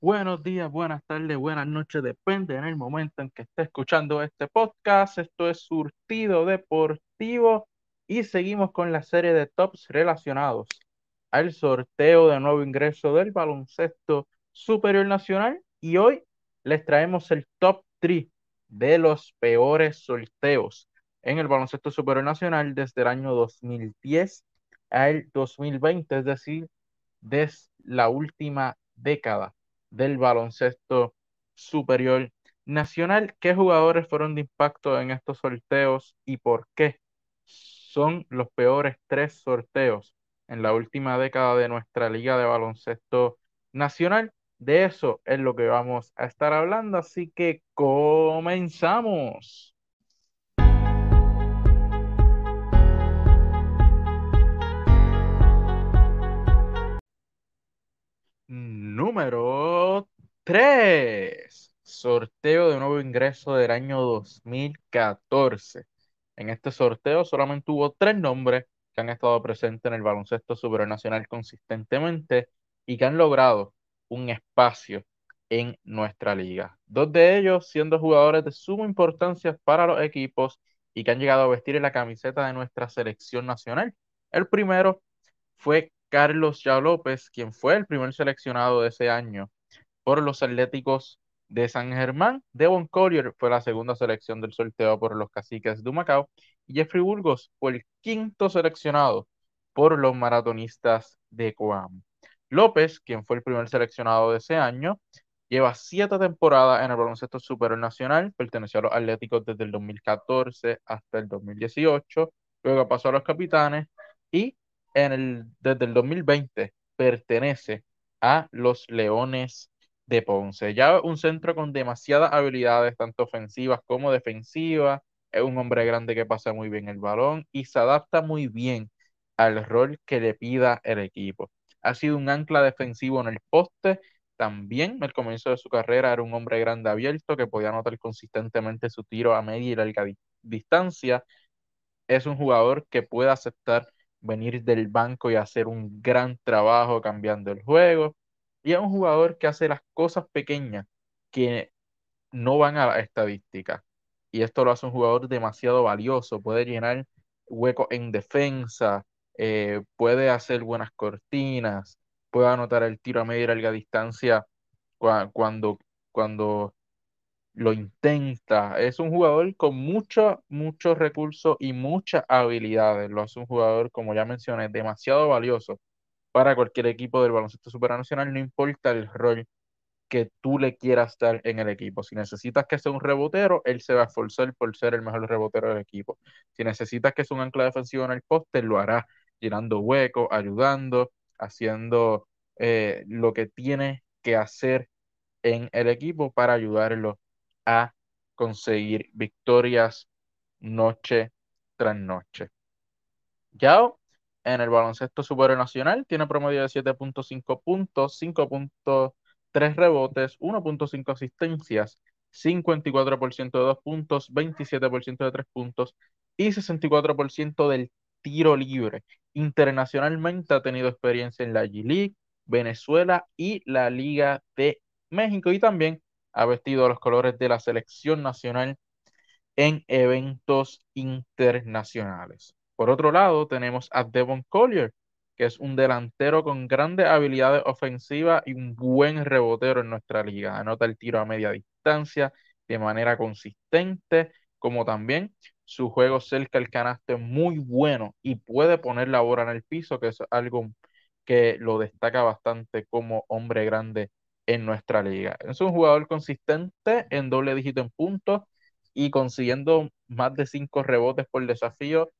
buenos días, buenas tardes, buenas noches, depende en el momento en que esté escuchando este podcast. Esto es Surtido Deportivo y seguimos con la serie de tops relacionados al sorteo de nuevo ingreso del baloncesto superior nacional y hoy les traemos el top 3 de los peores sorteos en el baloncesto superior nacional desde el año 2010 al 2020, es decir, desde la última década del baloncesto superior nacional. ¿Qué jugadores fueron de impacto en estos sorteos y por qué? Son los peores tres sorteos en la última década de nuestra liga de baloncesto nacional. De eso es lo que vamos a estar hablando, así que comenzamos. Número 3. Sorteo de nuevo ingreso del año 2014. En este sorteo solamente hubo tres nombres que han estado presentes en el baloncesto supernacional consistentemente y que han logrado un espacio en nuestra liga. Dos de ellos siendo jugadores de suma importancia para los equipos y que han llegado a vestir la camiseta de nuestra selección nacional. El primero fue Carlos Ya López, quien fue el primer seleccionado de ese año por los Atléticos de San Germán. Devon Collier fue la segunda selección del sorteo por los Caciques de Macao. Y Jeffrey Burgos fue el quinto seleccionado por los maratonistas de Coam. López, quien fue el primer seleccionado de ese año, lleva siete temporadas en el baloncesto superior nacional, perteneció a los Atléticos desde el 2014 hasta el 2018, luego pasó a los Capitanes y en el, desde el 2020 pertenece a los Leones de Ponce. Ya un centro con demasiadas habilidades, tanto ofensivas como defensivas. Es un hombre grande que pasa muy bien el balón y se adapta muy bien al rol que le pida el equipo. Ha sido un ancla defensivo en el poste. También al comienzo de su carrera era un hombre grande abierto que podía anotar consistentemente su tiro a media y larga distancia. Es un jugador que puede aceptar venir del banco y hacer un gran trabajo cambiando el juego. Y es un jugador que hace las cosas pequeñas que no van a la estadística. Y esto lo hace un jugador demasiado valioso. Puede llenar huecos en defensa, eh, puede hacer buenas cortinas, puede anotar el tiro a media y larga distancia cuando, cuando lo intenta. Es un jugador con muchos, muchos recursos y muchas habilidades. Lo hace un jugador, como ya mencioné, demasiado valioso para cualquier equipo del baloncesto supernacional, no importa el rol que tú le quieras dar en el equipo. Si necesitas que sea un rebotero, él se va a esforzar por ser el mejor rebotero del equipo. Si necesitas que sea un ancla defensivo en el poste, lo hará, llenando huecos, ayudando, haciendo eh, lo que tiene que hacer en el equipo para ayudarlo a conseguir victorias noche tras noche. Yao en el baloncesto nacional tiene promedio de 7.5 puntos, 5.3 rebotes, 1.5 asistencias, 54% de 2 puntos, 27% de 3 puntos y 64% del tiro libre. Internacionalmente ha tenido experiencia en la G-League, Venezuela y la Liga de México y también ha vestido los colores de la selección nacional en eventos internacionales. Por otro lado, tenemos a Devon Collier, que es un delantero con grandes habilidades ofensivas y un buen rebotero en nuestra liga. Anota el tiro a media distancia de manera consistente, como también su juego cerca del canasto es muy bueno y puede poner la bola en el piso, que es algo que lo destaca bastante como hombre grande en nuestra liga. Es un jugador consistente en doble dígito en puntos y consiguiendo más de cinco rebotes por desafío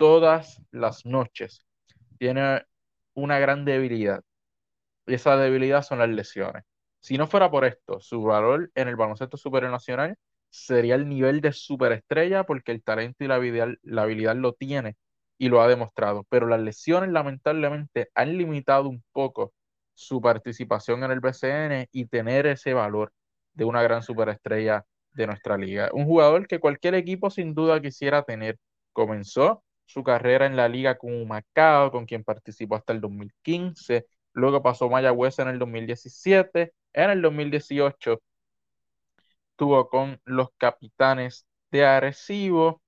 todas las noches. Tiene una gran debilidad y esa debilidad son las lesiones. Si no fuera por esto, su valor en el baloncesto supernacional sería el nivel de superestrella porque el talento y la habilidad, la habilidad lo tiene y lo ha demostrado. Pero las lesiones lamentablemente han limitado un poco su participación en el BCN y tener ese valor de una gran superestrella de nuestra liga. Un jugador que cualquier equipo sin duda quisiera tener. Comenzó su carrera en la liga con Macao, con quien participó hasta el 2015. Luego pasó Mayagüez en el 2017 En el 2018 estuvo con los Capitanes de Arecibo,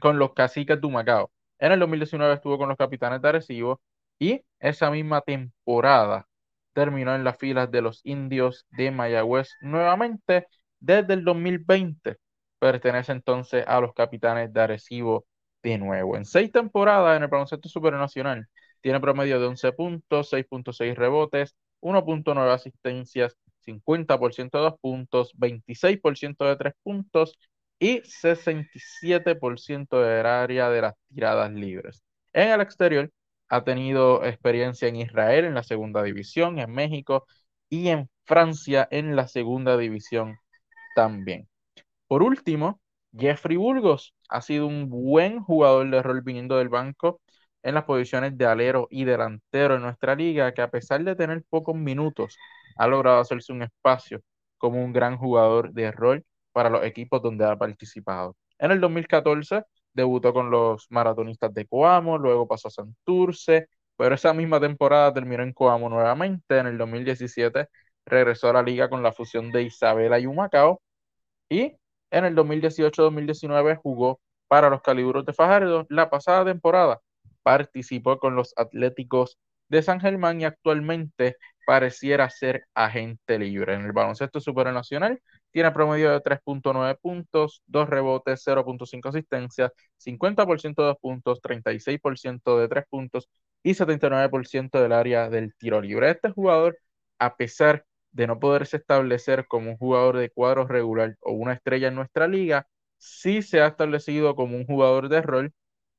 con los Caciques de Humacao. En el 2019 estuvo con los Capitanes de Arecibo y esa misma temporada terminó en las filas de los Indios de Mayagüez nuevamente desde el 2020. Pertenece entonces a los Capitanes de Arecibo de nuevo. En seis temporadas en el baloncesto supernacional tiene promedio de 11 puntos, 6.6 rebotes, 1.9 asistencias, 50% de dos puntos, 26% de tres puntos y 67% del área de las tiradas libres. En el exterior ha tenido experiencia en Israel en la segunda división, en México y en Francia en la segunda división también. Por último, Jeffrey Burgos ha sido un buen jugador de rol viniendo del banco en las posiciones de alero y delantero en nuestra liga, que a pesar de tener pocos minutos, ha logrado hacerse un espacio como un gran jugador de rol para los equipos donde ha participado. En el 2014 debutó con los maratonistas de Coamo, luego pasó a Santurce, pero esa misma temporada terminó en Coamo nuevamente. En el 2017 regresó a la liga con la fusión de Isabela y Humacao y en el 2018-2019 jugó para los Calibros de Fajardo. La pasada temporada participó con los Atléticos de San Germán y actualmente pareciera ser agente libre. En el baloncesto supernacional tiene promedio de 3.9 puntos, 2 rebotes, 0.5 asistencias, 50% de 2 puntos, 36% de 3 puntos y 79% del área del tiro libre. Este jugador, a pesar de no poderse establecer como un jugador de cuadro regular o una estrella en nuestra liga, sí se ha establecido como un jugador de rol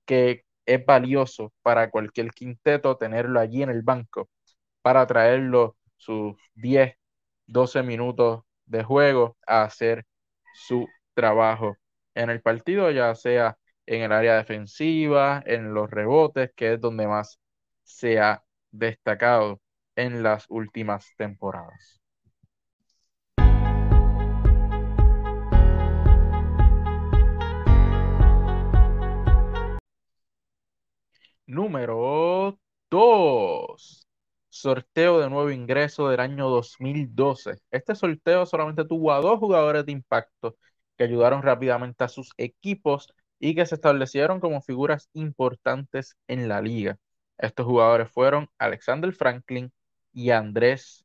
que es valioso para cualquier quinteto tenerlo allí en el banco para traerlo sus 10, 12 minutos de juego a hacer su trabajo en el partido, ya sea en el área defensiva, en los rebotes, que es donde más se ha destacado en las últimas temporadas. Sorteo de nuevo ingreso del año 2012. Este sorteo solamente tuvo a dos jugadores de impacto que ayudaron rápidamente a sus equipos y que se establecieron como figuras importantes en la liga. Estos jugadores fueron Alexander Franklin y Andrés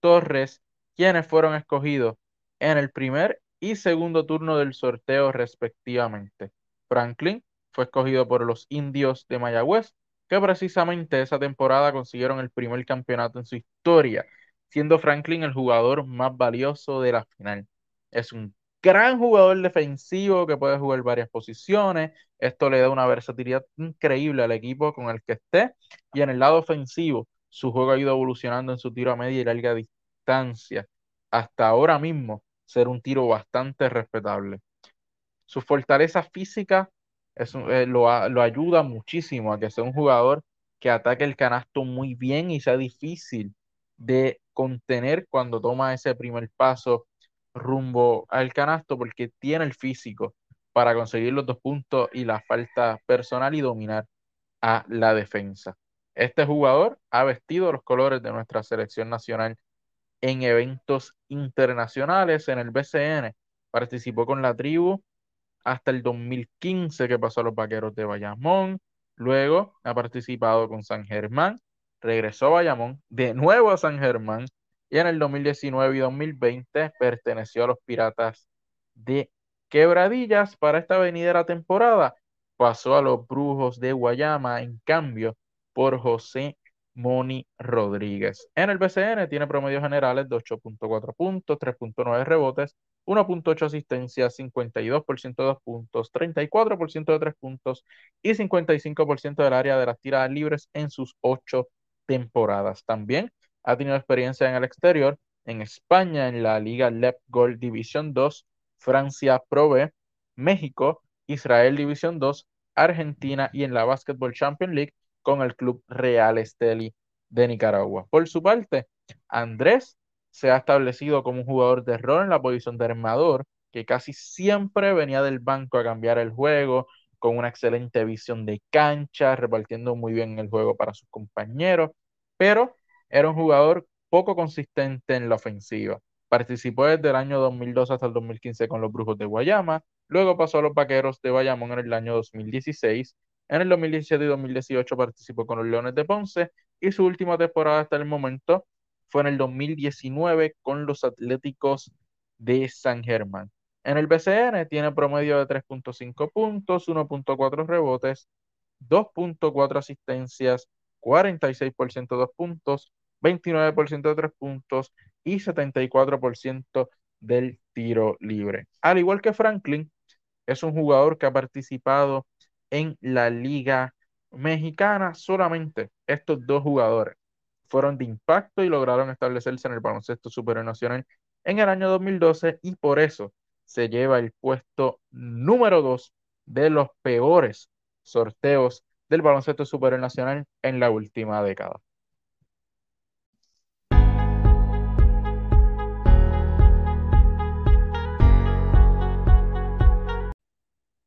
Torres, quienes fueron escogidos en el primer y segundo turno del sorteo respectivamente. Franklin fue escogido por los indios de Mayagüez, que precisamente esa temporada consiguieron el primer campeonato en su historia, siendo Franklin el jugador más valioso de la final. Es un gran jugador defensivo que puede jugar varias posiciones. Esto le da una versatilidad increíble al equipo con el que esté. Y en el lado ofensivo, su juego ha ido evolucionando en su tiro a media y larga distancia. Hasta ahora mismo, ser un tiro bastante respetable. Su fortaleza eh, lo, ayuda muchísimo a que sea un jugador que ataque el canasto muy bien y sea difícil de contener cuando toma ese primer paso rumbo al canasto porque tiene el físico para conseguir los dos puntos y la falta personal y dominar a la defensa. Este jugador ha vestido los colores de nuestra selección nacional en eventos internacionales en el BCN. Participó con la tribu hasta el 2015 que pasó a los Vaqueros de Bayamón. Luego ha participado con San Germán, regresó a Bayamón, de nuevo a San Germán y en el 2019 y 2020 perteneció a los Piratas de Quebradillas. Para esta venidera temporada pasó a los Brujos de Guayama en cambio por José Moni Rodríguez. En el BCN tiene promedios generales de 8.4 puntos, 3.9 rebotes, 1.8 asistencias, 52% de 2 puntos, 34% de 3 puntos y 55% del área de las tiradas libres en sus 8 temporadas. También ha tenido experiencia en el exterior, en España, en la Liga Lep Gold División 2, Francia Pro B, México, Israel División 2, Argentina y en la Basketball Champions League con el Club Real Esteli de Nicaragua. Por su parte, Andrés se ha establecido como un jugador de rol en la posición de armador, que casi siempre venía del banco a cambiar el juego, con una excelente visión de cancha, repartiendo muy bien el juego para sus compañeros, pero era un jugador poco consistente en la ofensiva. Participó desde el año 2002 hasta el 2015 con los Brujos de Guayama, luego pasó a los Vaqueros de Bayamón en el año 2016, en el 2017 y 2018 participó con los Leones de Ponce y su última temporada hasta el momento fue en el 2019 con los Atléticos de San Germán. En el BCN tiene promedio de 3.5 puntos, 1.4 rebotes, 2.4 asistencias, 46% de dos puntos, 29% de tres puntos y 74% del tiro libre. Al igual que Franklin, es un jugador que ha participado en la Liga Mexicana. Solamente estos dos jugadores fueron de impacto y lograron establecerse en el baloncesto superior nacional en el año 2012 y por eso se lleva el puesto número dos de los peores sorteos del baloncesto superior nacional en la última década.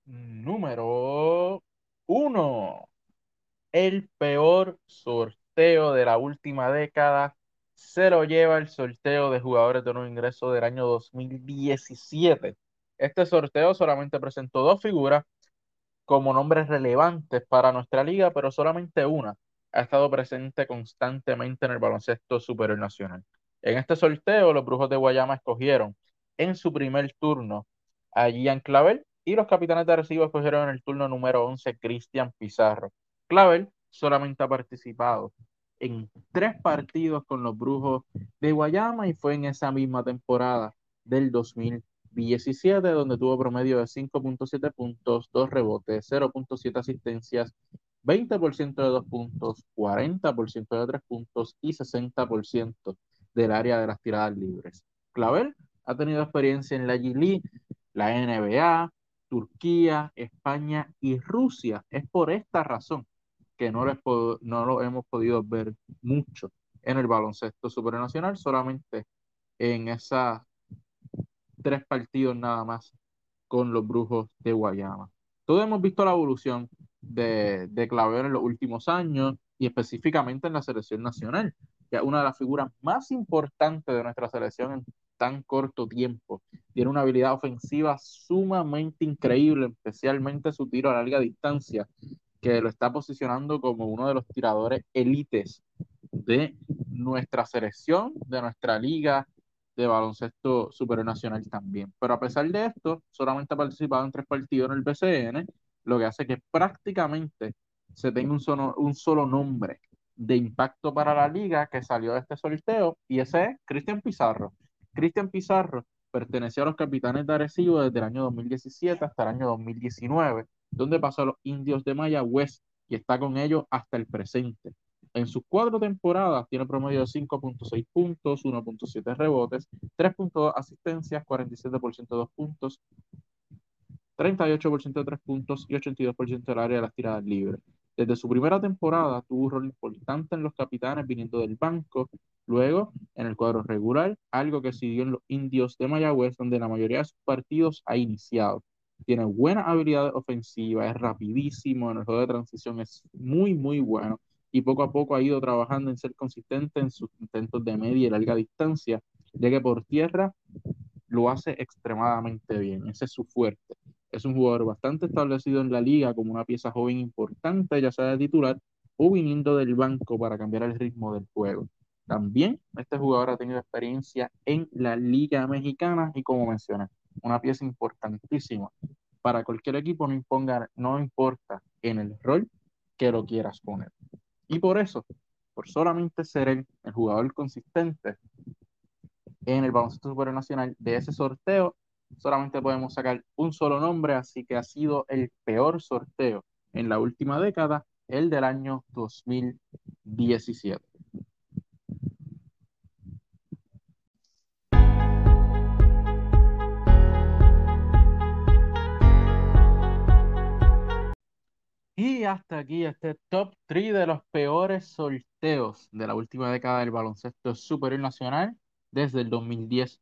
Número uno. El peor sorteo de la última década se lo lleva el sorteo de jugadores de nuevo ingreso del año 2017. Este sorteo solamente presentó dos figuras como nombres relevantes para nuestra liga, pero solamente una ha estado presente constantemente en el baloncesto superior nacional. En este sorteo, los Brujos de Guayama escogieron en su primer turno a Gian Clavel y los capitanes de Arecibo escogieron en el turno número 11 Cristian Pizarro. Clavel solamente ha participado en tres partidos con los Brujos de Guayama y fue en esa misma temporada del 2017 donde tuvo promedio de 5.7 puntos, 2 rebotes, 0.7 asistencias, 20% de 2 puntos, 40% de 3 puntos y 60% del área de las tiradas libres. Clavel ha tenido experiencia en la G la NBA, Turquía, España y Rusia. Es por esta razón que no, lo hemos podido ver mucho en el baloncesto supernacional, solamente en esos tres partidos nada más con los brujos de Guayama. Todos hemos visto la evolución de, de Claver en los últimos años y específicamente en la selección nacional, que es una de las figuras más importantes de nuestra selección en tan corto tiempo. Tiene una habilidad ofensiva sumamente increíble, especialmente su tiro a larga distancia, que lo está posicionando como uno de los tiradores élites de nuestra selección, de nuestra liga de baloncesto supernacional también. Pero a pesar de esto, solamente ha participado en tres partidos en el BCN, lo que hace que prácticamente se tenga un solo, un solo nombre de impacto para la liga que salió de este sorteo, y ese es Cristian Pizarro. Cristian Pizarro perteneció a los capitanes de Arecibo desde el año 2017 hasta el año 2019, donde pasó a los indios de Mayagüez y está con ellos hasta el presente. En sus cuatro temporadas tiene promedio de 5.6 puntos, 1.7 rebotes, 3.2 asistencias, 47% de 2 puntos, 38% de 3 puntos y 82% del área de las tiradas libres. Desde su primera temporada tuvo un rol importante en los capitanes viniendo del banco, luego en el cuadro regular, algo que siguió en los indios de Mayagüez, donde la mayoría de sus partidos ha iniciado. Tiene buenas habilidades ofensivas, es rapidísimo, en el juego de transición es muy, muy bueno y poco a poco ha ido trabajando en ser consistente en sus intentos de media y larga distancia, ya que por tierra lo hace extremadamente bien, ese es su fuerte. Es un jugador bastante establecido en la liga como una pieza joven importante, ya sea de titular o viniendo del banco para cambiar el ritmo del juego. También este jugador ha tenido experiencia en la Liga Mexicana y como mencioné, una pieza importantísima para cualquier equipo, no, importa en el rol que lo quieras poner. Y por eso, por solamente ser el jugador consistente en el baloncesto supernacional de ese sorteo, solamente podemos sacar un solo nombre, así que ha sido el peor sorteo en la última década, el del año 2017. Hasta aquí este top 3 de los peores sorteos de la última década del baloncesto superior nacional, desde el 2010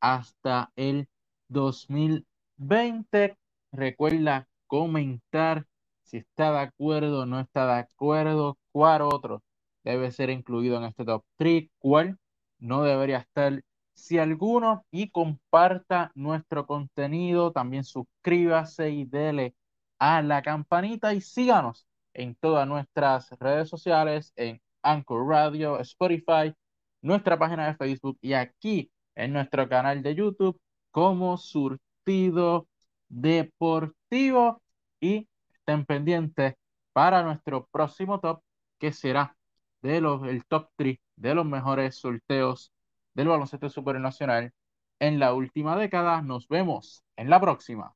hasta el 2020. Recuerda comentar si está de acuerdo o no está de acuerdo, cuál otro debe ser incluido en este top 3, cuál no debería estar. Si alguno y comparta nuestro contenido, también suscríbase y dele a la campanita y síganos en todas nuestras redes sociales, en Anchor Radio, Spotify, nuestra página de Facebook y aquí en nuestro canal de YouTube como Surtido Deportivo y estén pendientes para nuestro próximo top que será de los, el top 3 de los mejores sorteos del baloncesto supernacional en la última década. Nos vemos en la próxima.